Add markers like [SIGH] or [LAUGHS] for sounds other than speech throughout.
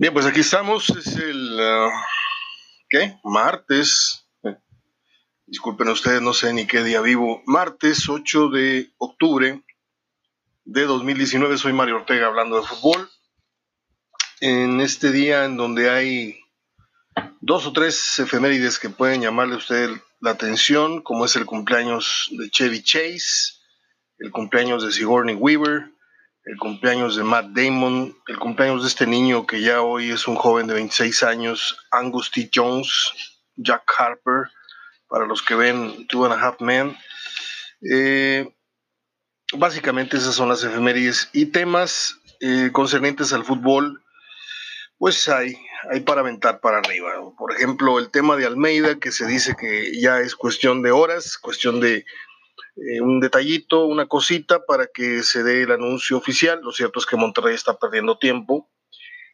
Bien, pues aquí estamos, es el, uh, ¿qué? Martes. Disculpen ustedes, no sé ni qué día vivo. Martes 8 de octubre de 2019, soy Mario Ortega hablando de fútbol. En este día en donde hay dos o tres efemérides que pueden llamarle a usted la atención, como es el cumpleaños de Chevy Chase, el cumpleaños de Sigourney Weaver, el cumpleaños de Matt Damon, el cumpleaños de este niño que ya hoy es un joven de 26 años, Angus T. Jones, Jack Harper, para los que ven Two and a Half Men. Eh, básicamente esas son las efemérides y temas eh, concernientes al fútbol, pues hay, hay para aventar para arriba. Por ejemplo, el tema de Almeida, que se dice que ya es cuestión de horas, cuestión de eh, un detallito, una cosita para que se dé el anuncio oficial. Lo cierto es que Monterrey está perdiendo tiempo.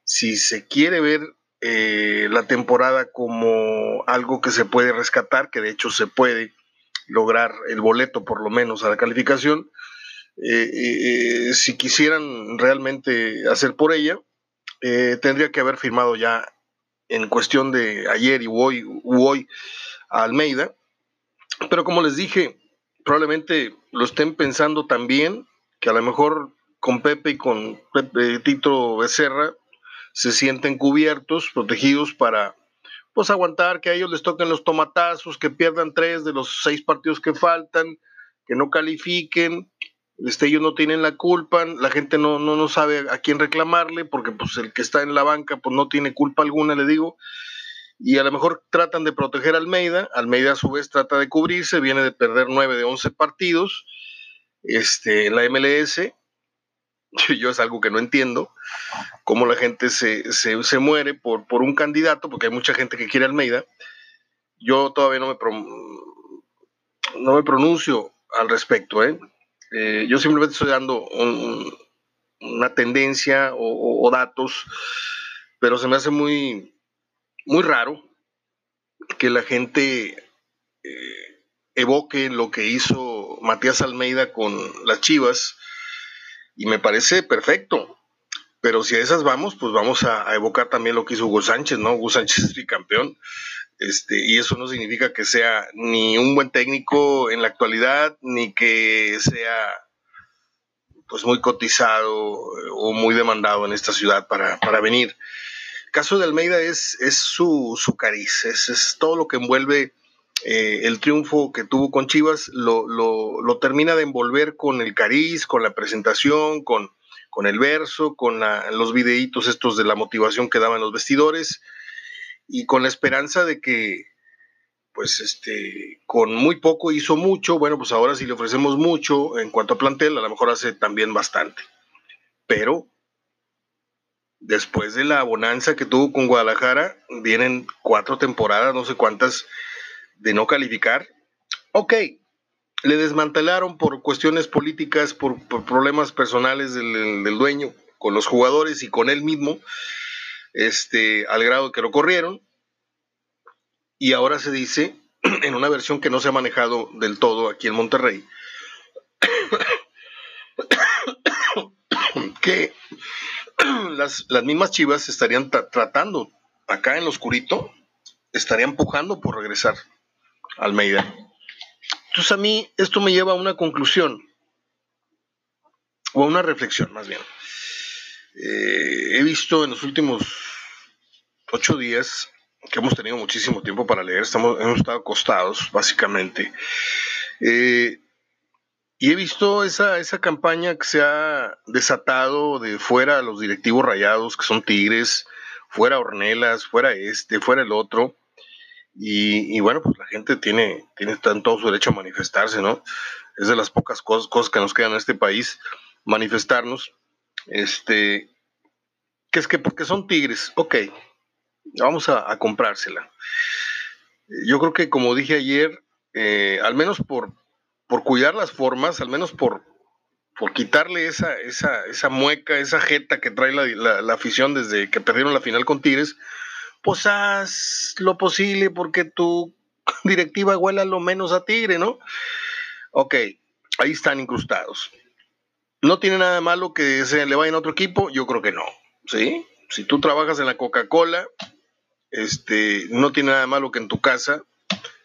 Si se quiere ver eh, la temporada como algo que se puede rescatar, que de hecho se puede lograr el boleto por lo menos a la calificación, eh, si quisieran realmente hacer por ella, tendría que haber firmado ya en cuestión de ayer y hoy, hoy a Almeida. Pero como les dije, probablemente lo estén pensando también, que a lo mejor con Pepe y con Pepe, Tito Becerra se sienten cubiertos, protegidos para pues aguantar que a ellos les toquen los tomatazos, que pierdan tres de los seis partidos que faltan, que no califiquen, este, ellos no tienen la culpa, la gente no, no, no sabe a quién reclamarle, porque pues el que está en la banca pues no tiene culpa alguna, le digo, y a lo mejor tratan de proteger a Almeida, Almeida a su vez trata de cubrirse, viene de perder 9 de 11 partidos este, en la MLS, [LAUGHS] yo es algo que no entiendo, cómo la gente se, se, muere por, por un candidato, porque hay mucha gente que quiere a Almeida, yo todavía no me, no me pronuncio al respecto, ¿eh? Eh, yo simplemente estoy dando una tendencia o datos, pero se me hace muy, muy raro que la gente eh, evoque lo que hizo Matías Almeida con las Chivas y me parece perfecto. Pero si a esas vamos, pues vamos a, evocar también lo que hizo Hugo Sánchez, ¿no? Hugo Sánchez es bicampeón. Este, y eso no significa que sea ni un buen técnico en la actualidad, ni que sea pues muy cotizado o muy demandado en esta ciudad para, para venir caso de Almeida es, su, cariz, es, todo lo que envuelve eh, el triunfo que tuvo con Chivas, lo, termina de envolver con el cariz, con la presentación, con, con el verso, con los videitos estos de la motivación que daban los vestidores y con la esperanza de que pues este, con muy poco hizo mucho, bueno, pues ahora si le ofrecemos mucho en cuanto a plantel, a lo mejor hace también bastante. Pero después de la bonanza que tuvo con Guadalajara, vienen cuatro temporadas, no sé cuántas, de no calificar. Ok, le desmantelaron por cuestiones políticas, por, problemas personales del, dueño con los jugadores y con él mismo, este, al grado que lo corrieron. Y ahora se dice, [CLEARS THROAT] en una versión que no se ha manejado del todo aquí en Monterrey, [COUGHS] que [CLEARS THROAT] las, las mismas chivas estarían tratando acá en lo oscurito, estarían empujando por regresar a Almeida. Entonces a mí esto me lleva a una conclusión, o a una reflexión más bien. Eh, he visto en los últimos ocho días que hemos tenido muchísimo tiempo para leer, estamos, hemos estado acostados básicamente. Eh, y he visto esa, esa campaña que se ha desatado de fuera a los directivos rayados, que son Tigres, fuera Ornelas, fuera este, fuera el otro. Y, bueno, pues la gente tiene, tiene todo su derecho a manifestarse, ¿no? Es de las pocas cosas, cosas que nos quedan en este país, manifestarnos. Este, que es que porque son tigres, ok, vamos a, comprársela. Yo creo que como dije ayer, eh, al menos por, por cuidar las formas, al menos por, por quitarle esa, esa, esa mueca, esa jeta que trae la, afición desde que perdieron la final con Tigres, pues haz lo posible porque tu [LAUGHS] directiva huela lo menos a Tigre, ¿no? Ok, ahí están incrustados. ¿No tiene nada malo que se le vayan a otro equipo? Yo creo que no, ¿sí? Si tú trabajas en la Coca-Cola, este, no tiene nada malo que en tu casa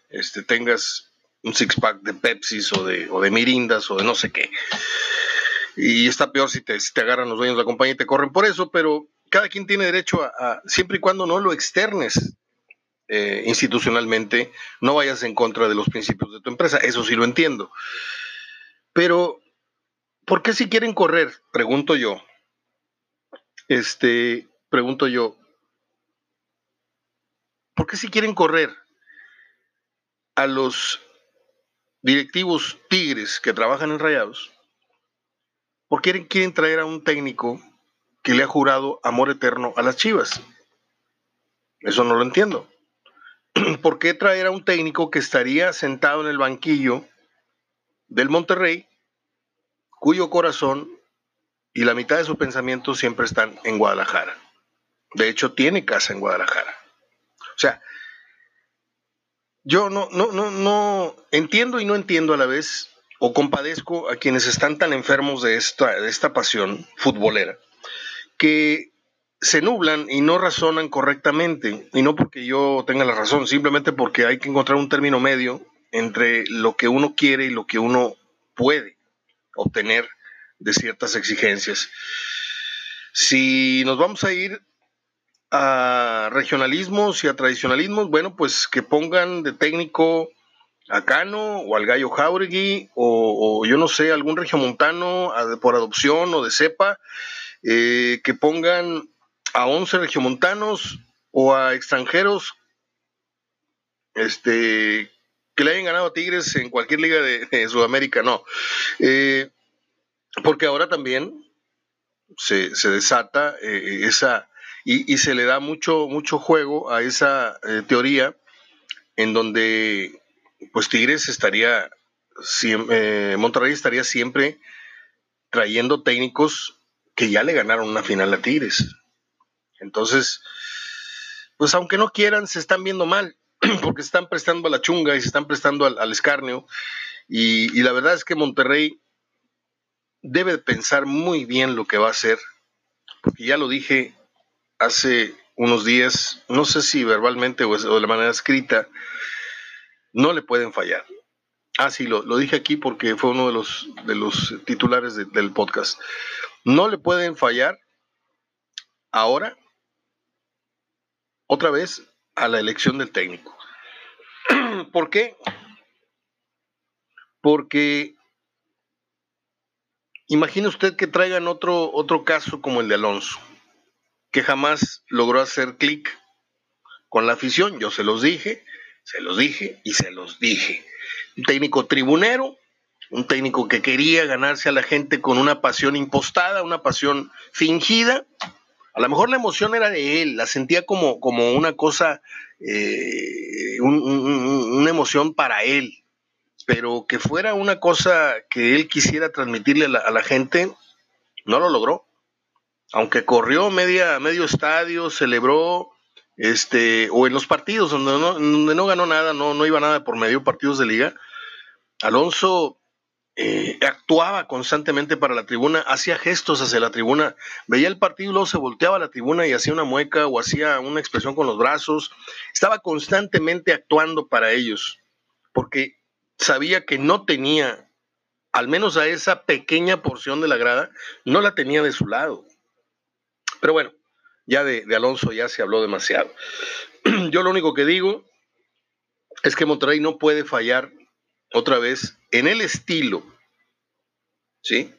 este, tengas un six-pack de Pepsi o de, o de Mirindas o de no sé qué. Y está peor si te, te agarran los dueños de la compañía y te corren por eso, pero cada quien tiene derecho a, siempre y cuando no lo externes eh, institucionalmente, no vayas en contra de los principios de tu empresa. Eso sí lo entiendo. Pero, ¿por qué si quieren correr? Pregunto yo. Este, pregunto yo. ¿Por qué si quieren correr a los directivos tigres que trabajan en Rayados? ¿Por qué quieren traer a un técnico que le ha jurado amor eterno a las Chivas? Eso no lo entiendo. [CLEARS THROAT] ¿Por qué traer a un técnico que estaría sentado en el banquillo del Monterrey, cuyo corazón y la mitad de sus pensamientos siempre están en Guadalajara? De hecho, tiene casa en Guadalajara. O sea, yo no, no, no, no entiendo y no entiendo a la vez, o compadezco a quienes están tan enfermos de esta, de esta pasión futbolera, que se nublan y no razonan correctamente, y no porque yo tenga la razón, simplemente porque hay que encontrar un término medio entre lo que uno quiere y lo que uno puede obtener de ciertas exigencias. Si nos vamos a ir a regionalismos y a tradicionalismos, bueno, pues que pongan de técnico a Cano o al Gallo Jauregui o, yo no sé, algún regiomontano por adopción o de cepa, eh, que pongan a 11 regiomontanos o a extranjeros este, que le hayan ganado a Tigres en cualquier liga de, Sudamérica, no. Eh, porque ahora también se, desata eh, esa y, se le da mucho, mucho juego a esa eh, teoría en donde pues Tigres estaría, eh, Monterrey estaría siempre trayendo técnicos que ya le ganaron una final a Tigres. Entonces, pues aunque no quieran, se están viendo mal, [CLEARS THROAT] porque se están prestando a la chunga y se están prestando al, escarnio. Y, y, la verdad es que Monterrey debe pensar muy bien lo que va a hacer, porque ya lo dije hace unos días, no sé si verbalmente o de manera escrita, no le pueden fallar. Ah, sí, lo, dije aquí porque fue uno de los, de los titulares del podcast. No le pueden fallar ahora, otra vez, a la elección del técnico. [CLEARS THROAT] ¿Por qué? Porque imagine usted que traigan otro, otro caso como el de Alonso que jamás logró hacer clic con la afición. Yo se los dije, se los dije y se los dije. Un técnico tribunero, un técnico que quería ganarse a la gente con una pasión impostada, una pasión fingida. A lo mejor la emoción era de él, la sentía como, como una cosa, eh, una emoción para él, pero que fuera una cosa que él quisiera transmitirle a la gente, no lo logró aunque corrió media, medio estadio, celebró, este, o en los partidos donde no, donde no ganó nada, no, no iba nada por medio partidos de liga, Alonso eh, actuaba constantemente para la tribuna, hacía gestos hacia la tribuna, veía el partido y luego se volteaba a la tribuna y hacía una mueca o hacía una expresión con los brazos, estaba constantemente actuando para ellos, porque sabía que no tenía, al menos a esa pequeña porción de la grada, no la tenía de su lado. Pero bueno, ya de, Alonso ya se habló demasiado. [CLEARS THROAT] Yo lo único que digo es que Monterrey no puede fallar otra vez en el estilo. ¿Sí?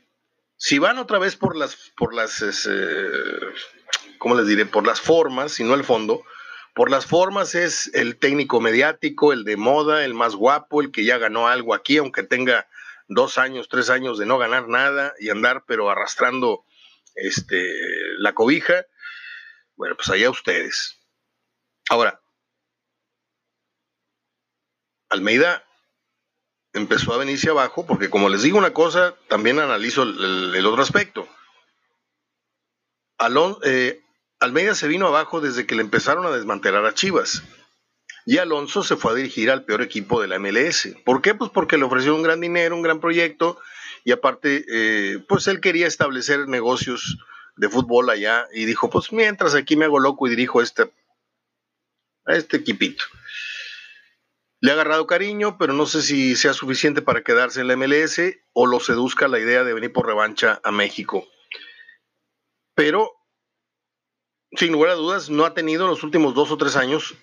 Si van otra vez por las, por las, eh, ¿cómo les diré? Por las formas, y no el fondo. Por las formas es el técnico mediático, el de moda, el más guapo, el que ya ganó algo aquí, aunque tenga dos años, tres años de no ganar nada y andar pero arrastrando este, la cobija, bueno, pues allá ustedes. Ahora, Almeida empezó a venirse abajo, porque como les digo una cosa, también analizo el, otro aspecto. Eh, Almeida se vino abajo desde que le empezaron a desmantelar a Chivas. Y Alonso se fue a dirigir al peor equipo de la MLS. ¿Por qué? Pues porque le ofreció un gran dinero, un gran proyecto, y aparte, eh, pues él quería establecer negocios de fútbol allá y dijo, pues mientras aquí me hago loco y dirijo este, a este equipito. Le ha agarrado cariño, pero no sé si sea suficiente para quedarse en la MLS o lo seduzca la idea de venir por revancha a México. Pero, sin lugar a dudas, no ha tenido en los últimos dos o tres años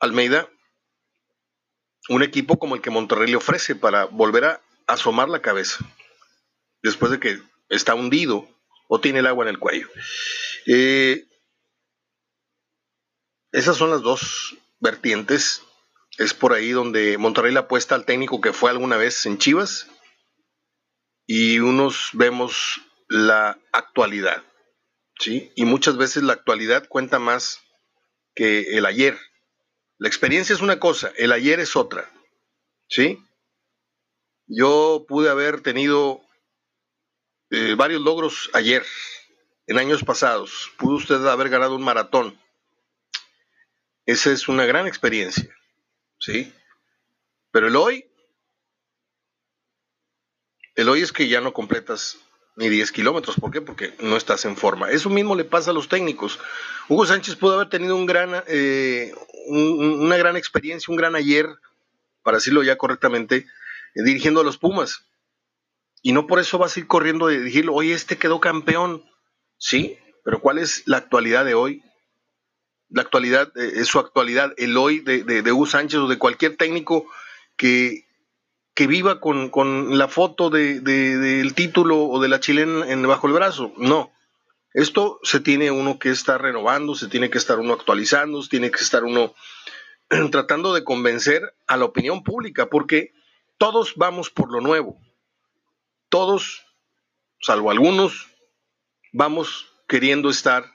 Almeida un equipo como el que Monterrey le ofrece para volver a asomar la cabeza después de que está hundido o tiene el agua en el cuello. Eh, esas son las dos vertientes. Es por ahí donde Monterrey le apuesta al técnico que fue alguna vez en Chivas y unos vemos la actualidad. ¿sí? Y muchas veces la actualidad cuenta más que el ayer. La experiencia es una cosa, el ayer es otra. ¿sí? Yo pude haber tenido eh, varios logros ayer, en años pasados. Pudo usted haber ganado un maratón. Esa es una gran experiencia, ¿sí? Pero el hoy, el hoy es que ya no completas ni 10 kilómetros. ¿Por qué? Porque no estás en forma. Eso mismo le pasa a los técnicos. Hugo Sánchez pudo haber tenido un gran, eh, una gran experiencia, un gran ayer, para decirlo ya correctamente, eh, dirigiendo a los Pumas. Y no por eso vas a ir corriendo de decirle, oye, este quedó campeón. Sí, pero ¿cuál es la actualidad de hoy? La actualidad, eh, su actualidad, el hoy de, Hugo Sánchez o de cualquier técnico que, que viva con, la foto de, del título o de la chilena en, bajo el brazo. No. Esto se tiene uno que estar renovando, se tiene que estar uno actualizando, se tiene que estar uno [CLEARS THROAT] tratando de convencer a la opinión pública, porque todos vamos por lo nuevo todos, salvo algunos, vamos queriendo estar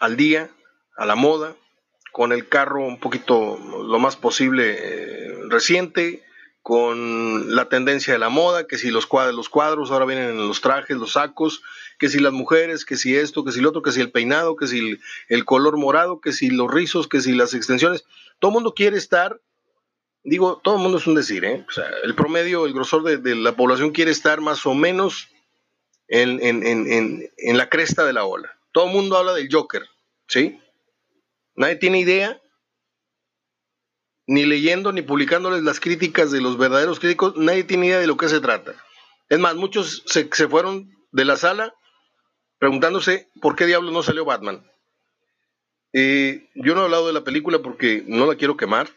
al día, a la moda, con el carro un poquito lo más posible eh, reciente, con la tendencia de la moda, que si los cuadros, los cuadros ahora vienen en los trajes, los sacos, que si las mujeres, que si esto, que si lo otro, que si el peinado, que si el, color morado, que si los rizos, que si las extensiones. Todo el mundo quiere estar digo, todo el mundo es un decir, ¿eh? O sea, el promedio, el grosor de, la población quiere estar más o menos en, en, la cresta de la ola. Todo el mundo habla del Joker, ¿sí? Nadie tiene idea, ni leyendo ni publicándoles las críticas de los verdaderos críticos, nadie tiene idea de lo que se trata. Es más, muchos se, se fueron de la sala preguntándose por qué diablos no salió Batman. Yo no he hablado de la película porque no la quiero quemar.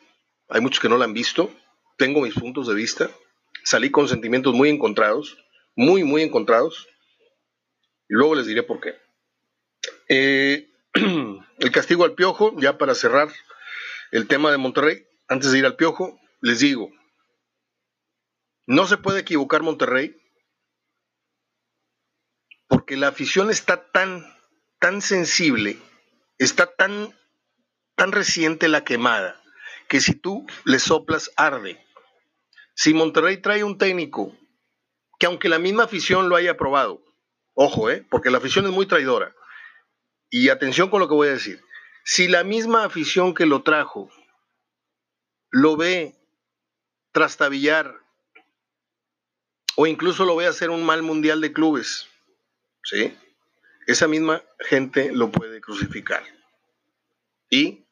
Hay muchos que no la han visto. Tengo mis puntos de vista. Salí con sentimientos muy encontrados, muy, muy encontrados. Y luego les diré por qué. Eh, [CLEARS THROAT] el castigo al piojo, ya para cerrar el tema de Monterrey, antes de ir al piojo, les digo, no se puede equivocar Monterrey porque la afición está tan, tan sensible, está tan, tan reciente la quemada, que si tú le soplas arde. Si Monterrey trae un técnico que aunque la misma afición lo haya aprobado, ojo, ¿eh? porque la afición es muy traidora, y atención con lo que voy a decir, si la misma afición que lo trajo lo ve trastabillar o incluso lo ve hacer un mal mundial de clubes, ¿sí? Esa misma gente lo puede crucificar. Y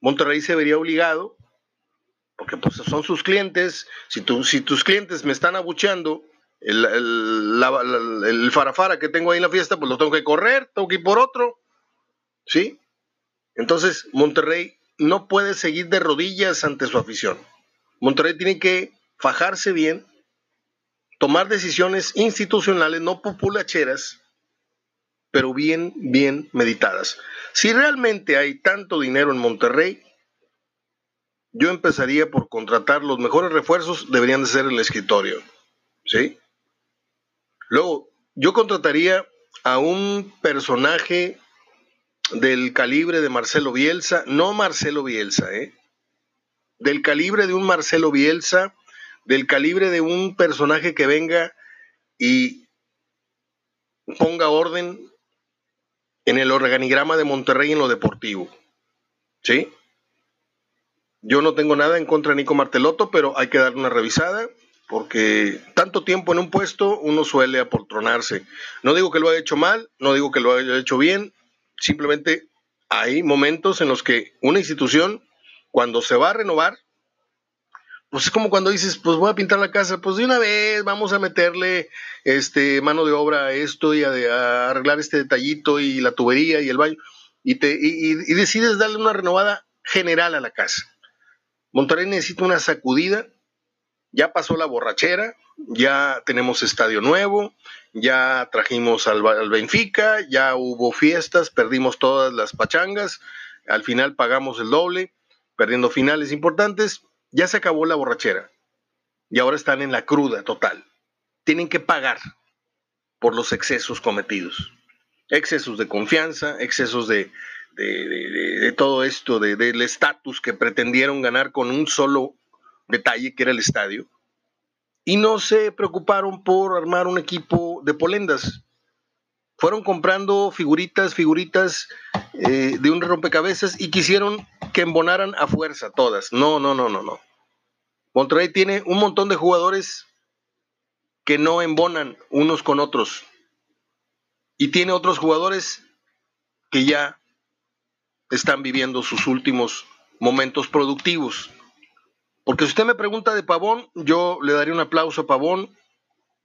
Monterrey se vería obligado porque pues son sus clientes, si, si tus clientes me están abucheando, el, el, farafara que tengo ahí en la fiesta, pues lo tengo que correr, tengo que ir por otro, ¿sí? Entonces, Monterrey no puede seguir de rodillas ante su afición. Monterrey tiene que fajarse bien, tomar decisiones institucionales, no populacheras, pero bien, bien meditadas. Si realmente hay tanto dinero en Monterrey, yo empezaría por contratar los mejores refuerzos, deberían de ser el escritorio. ¿Sí? Luego, yo contrataría a un personaje del calibre de Marcelo Bielsa, no Marcelo Bielsa, ¿eh? Del calibre de un Marcelo Bielsa, del calibre de un personaje que venga y ponga orden en el organigrama de Monterrey en lo deportivo. ¿Sí? Yo no tengo nada en contra de Nico Marteloto, pero hay que darle una revisada. porque tanto tiempo en un puesto uno suele apoltronarse. No digo que lo haya hecho mal, no digo que lo haya hecho bien, simplemente hay momentos en los que una institución, cuando se va a renovar, pues es como cuando dices, pues voy a pintar la casa, pues de una vez vamos a meterle este mano de obra a esto y a, arreglar este detallito y la tubería y el baño, y, te, y decides darle una renovada general a la casa. Monterrey necesita una sacudida ya pasó la borrachera, ya tenemos estadio nuevo, ya trajimos al, Benfica, ya hubo fiestas, perdimos todas las pachangas, al final pagamos el doble, perdiendo finales importantes, ya se acabó la borrachera y ahora están en la cruda total. Tienen que pagar por los excesos cometidos. Excesos de confianza, excesos de, de todo esto, del estatus que pretendieron ganar con un solo detalle que era el estadio, y no se preocuparon por armar un equipo de polendas. Fueron comprando figuritas, figuritas eh, de un rompecabezas y quisieron que embonaran a fuerza todas. No, no, no, no, no. Monterrey tiene un montón de jugadores que no embonan unos con otros. Y tiene otros jugadores que ya están viviendo sus últimos momentos productivos. Porque si usted me pregunta de Pavón, yo le daría un aplauso a Pavón.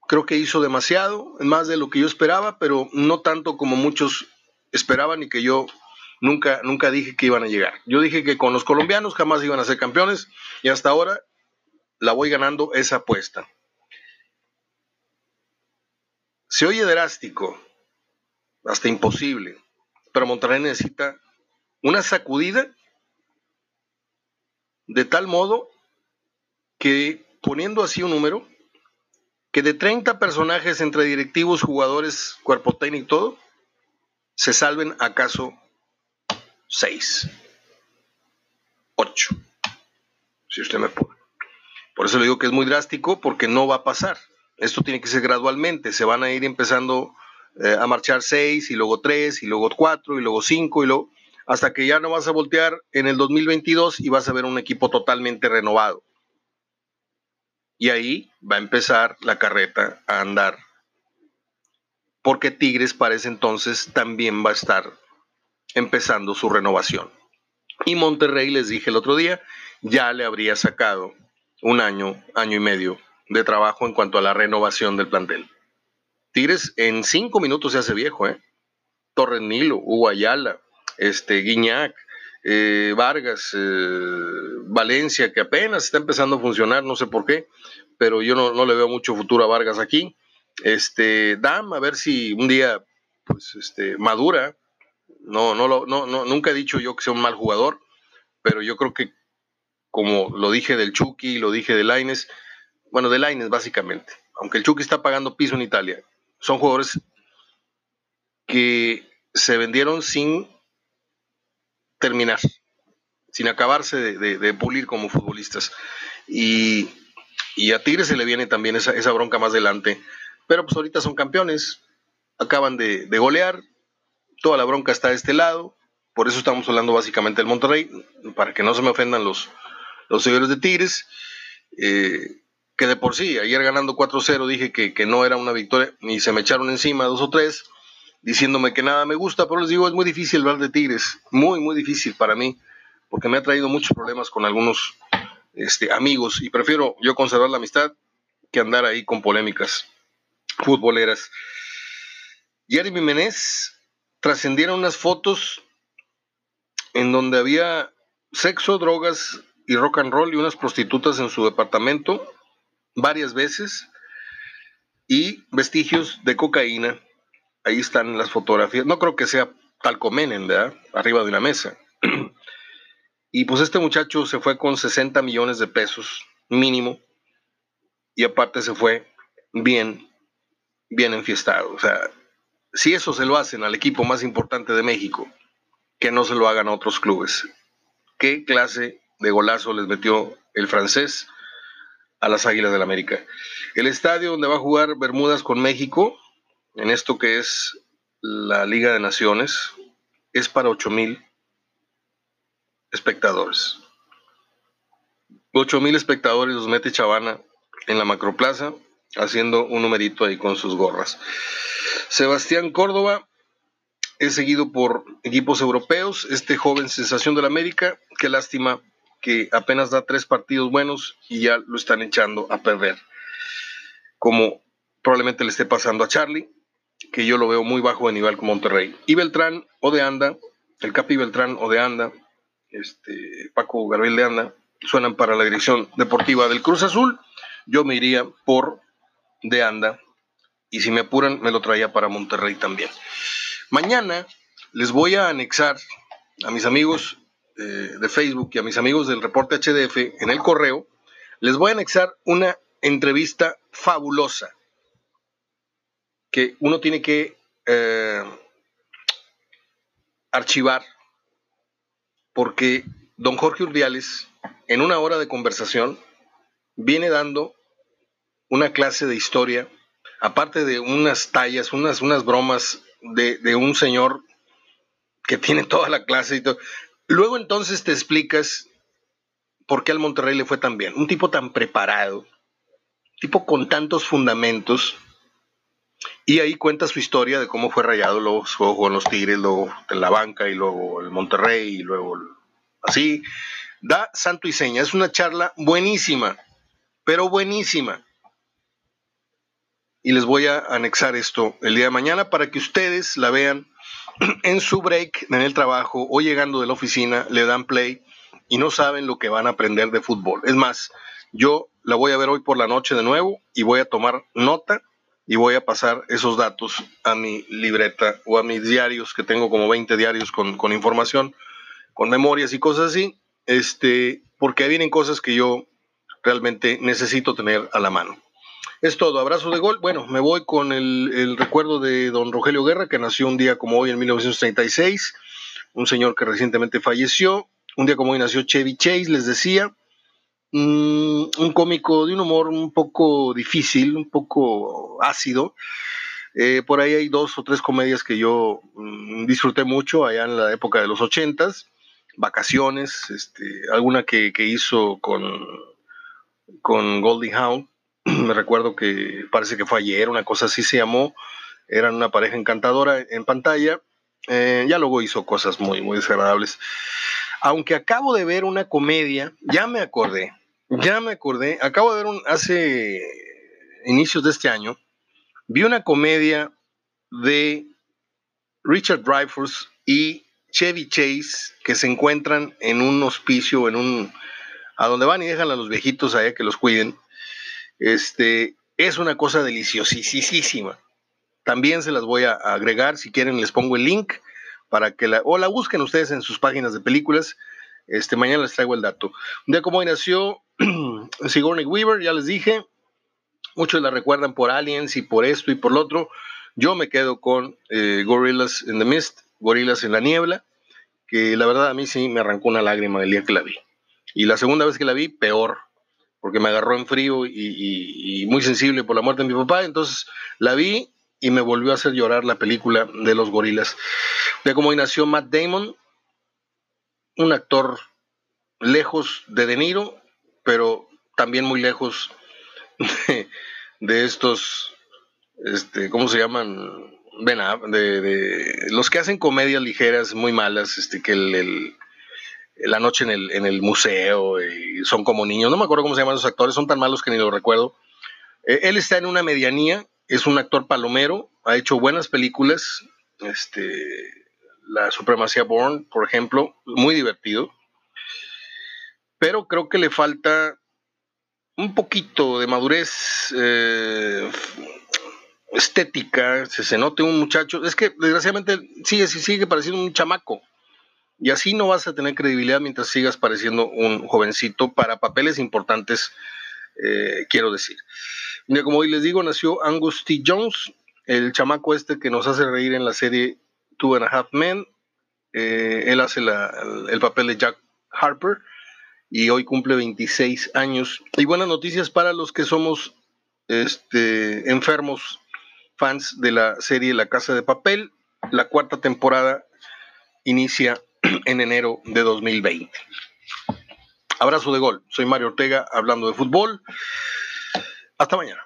Creo que hizo demasiado, más de lo que yo esperaba, pero no tanto como muchos esperaban y que yo nunca, nunca dije que iban a llegar. Yo dije que con los colombianos jamás iban a ser campeones y hasta ahora la voy ganando esa apuesta. Se oye drástico, hasta imposible, pero Monterrey necesita una sacudida de tal modo que poniendo así un número, que de 30 personajes entre directivos, jugadores, cuerpo técnico y todo, se salven acaso 6, 8, si usted me pone. Por eso le digo que es muy drástico porque no va a pasar. Esto tiene que ser gradualmente, se van a ir empezando eh, a marchar 6 y luego 3 y luego 4 y luego 5 y luego hasta que ya no vas a voltear en el 2022 y vas a ver un equipo totalmente renovado. Y ahí va a empezar la carreta a andar. Porque Tigres parece entonces también va a estar empezando su renovación. Y Monterrey, les dije el otro día, ya le habría sacado un año, año y medio de trabajo en cuanto a la renovación del plantel. Tigres en cinco minutos se hace viejo, ¿eh? Torres Nilo, este, Guiñac, eh, Vargas, eh, Valencia, que apenas está empezando a funcionar, no sé por qué, pero yo no, le veo mucho futuro a Vargas aquí. Este, Dam, a ver si un día pues, este, madura. No, no, no, no, nunca he dicho yo que sea un mal jugador, pero yo creo que, como lo dije del Chucky, lo dije de Laines, bueno, de Laines básicamente, aunque el Chucky está pagando piso en Italia, son jugadores que se vendieron sin terminar, sin acabarse de, pulir como futbolistas. Y, a Tigres se le viene también esa, bronca más adelante. Pero pues ahorita son campeones, acaban de, golear, toda la bronca está de este lado, por eso estamos hablando básicamente del Monterrey, para que no se me ofendan los, los seguidores de Tigres, eh, que de por sí, ayer ganando 4-0 dije que, que, no era una victoria, y se me echaron encima dos o tres, diciéndome que nada me gusta, pero les digo, es muy difícil hablar de Tigres, muy, muy difícil para mí, porque me ha traído muchos problemas con algunos este, amigos y prefiero yo conservar la amistad que andar ahí con polémicas futboleras. Jeremy Menez trascendieron unas fotos en donde había sexo, drogas y rock and roll y unas prostitutas en su departamento varias veces y vestigios de cocaína ahí están las fotografías. No creo que sea tal comenen, ¿verdad? Arriba de una mesa. [CLEARS THROAT] y pues este muchacho se fue con 60 millones de pesos mínimo y aparte se fue bien, bien enfiestado. O sea, si eso se lo hacen al equipo más importante de México, que no se lo hagan a otros clubes. ¿Qué clase de golazo les metió el francés a las Águilas del América? El estadio donde va a jugar Bermudas con México en esto que es la Liga de Naciones es para 8 mil espectadores. 8 mil espectadores los mete Chavana en la Macroplaza, haciendo un numerito ahí con sus gorras. Sebastián Córdoba es seguido por equipos europeos, este joven sensación de la América, qué lástima que apenas da tres partidos buenos y ya lo están echando a perder. Como probablemente le esté pasando a Charlie, que yo lo veo muy bajo de nivel con Monterrey. Y Beltrán o de Anda, el Capi Beltrán o de Anda, este, Paco Gabriel de Anda, suenan para la dirección deportiva del Cruz Azul. Yo me iría por de Anda y si me apuran me lo traía para Monterrey también. Mañana les voy a anexar a mis amigos eh, de Facebook y a mis amigos del reporte HDF en el correo, les voy a anexar una entrevista fabulosa que uno tiene que eh, archivar porque don Jorge Urdiales, en una hora de conversación, viene dando una clase de historia, aparte de unas tallas, unas, unas bromas de, de un señor que tiene toda la clase y todo. Luego entonces te explicas por qué al Monterrey le fue tan bien. Un tipo tan preparado, tipo con tantos fundamentos, y ahí cuenta su historia de cómo fue rayado, luego en los Tigres, luego en la banca, y luego el Monterrey, y luego así. Da santo y seña. Es una charla buenísima, pero buenísima. Y les voy a anexar esto el día de mañana para que ustedes la vean [CLEARS THROAT] en su break en el trabajo o llegando de la oficina, le dan play y no saben lo que van a aprender de fútbol. Es más, yo la voy a ver hoy por la noche de nuevo y voy a tomar nota y voy a pasar esos datos a mi libreta o a mis diarios, que tengo como 20 diarios con, con información, con memorias y cosas así, este, porque vienen cosas que yo realmente necesito tener a la mano. Es todo, abrazo de gol. Bueno, me voy con el, recuerdo de don Rogelio Guerra, que nació un día como hoy en 1936, un señor que recientemente falleció. Un día como hoy nació Chevy Chase, les decía. Mm, un cómico de un humor un poco difícil, un poco ácido. Eh, por ahí hay dos o tres comedias que yo mm, disfruté mucho allá en la época de los ochentas. Vacaciones, este, alguna que, hizo con, con Goldie Hawn, [CLEARS THROAT] me recuerdo que parece que fue ayer, una cosa así se llamó, eran una pareja encantadora en pantalla, eh, ya luego hizo cosas muy, muy desagradables. Aunque acabo de ver una comedia, ya me acordé, ya me acordé, acabo de ver un, hace inicios de este año, vi una comedia de Richard Dreyfuss y Chevy Chase que se encuentran en un hospicio, en un, a donde van y dejan a los viejitos allá que los cuiden este, es una cosa deliciosísima. También se las voy a agregar, si quieren les pongo el link para que la, o la busquen ustedes en sus páginas de películas. Este, mañana les traigo el dato. Un día como nació [CLEARS THROAT] Sigourney Weaver, ya les dije. Muchos la recuerdan por Aliens y por esto y por lo otro. Yo me quedo con eh, Gorillas in the Mist, Gorillas en la Niebla, que la verdad a mí sí me arrancó una lágrima el día que la vi. Y la segunda vez que la vi, peor, porque me agarró en frío y, muy sensible por la muerte de mi papá. Entonces la vi y me volvió a hacer llorar la película de los gorilas. De cómo nació Matt Damon, un actor lejos de De Niro, pero también muy lejos de, estos, este, ¿cómo se llaman? de, de, los que hacen comedias ligeras muy malas, este, que el la noche en el, en el museo son como niños. No me acuerdo cómo se llaman los actores, son tan malos que ni lo recuerdo. Eh, él está en una medianía, es un actor palomero, ha hecho buenas películas. Este, la Supremacía Born, por ejemplo, muy divertido. Pero creo que le falta un poquito de madurez eh, estética, se, note un muchacho. Es que desgraciadamente sigue, sigue pareciendo un chamaco. Y así no vas a tener credibilidad mientras sigas pareciendo un jovencito para papeles importantes, eh, quiero decir. como hoy les digo, nació Angus T. Jones, el chamaco este que nos hace reír en la serie Two and a Half Men. Eh, él hace el, papel de Jack Harper y hoy cumple 26 años. Y buenas noticias para los que somos este, enfermos fans de la serie La Casa de Papel. La cuarta temporada inicia [CLEARS THROAT] en enero de 2020. Abrazo de gol. Soy Mario Ortega hablando de fútbol. Hasta mañana.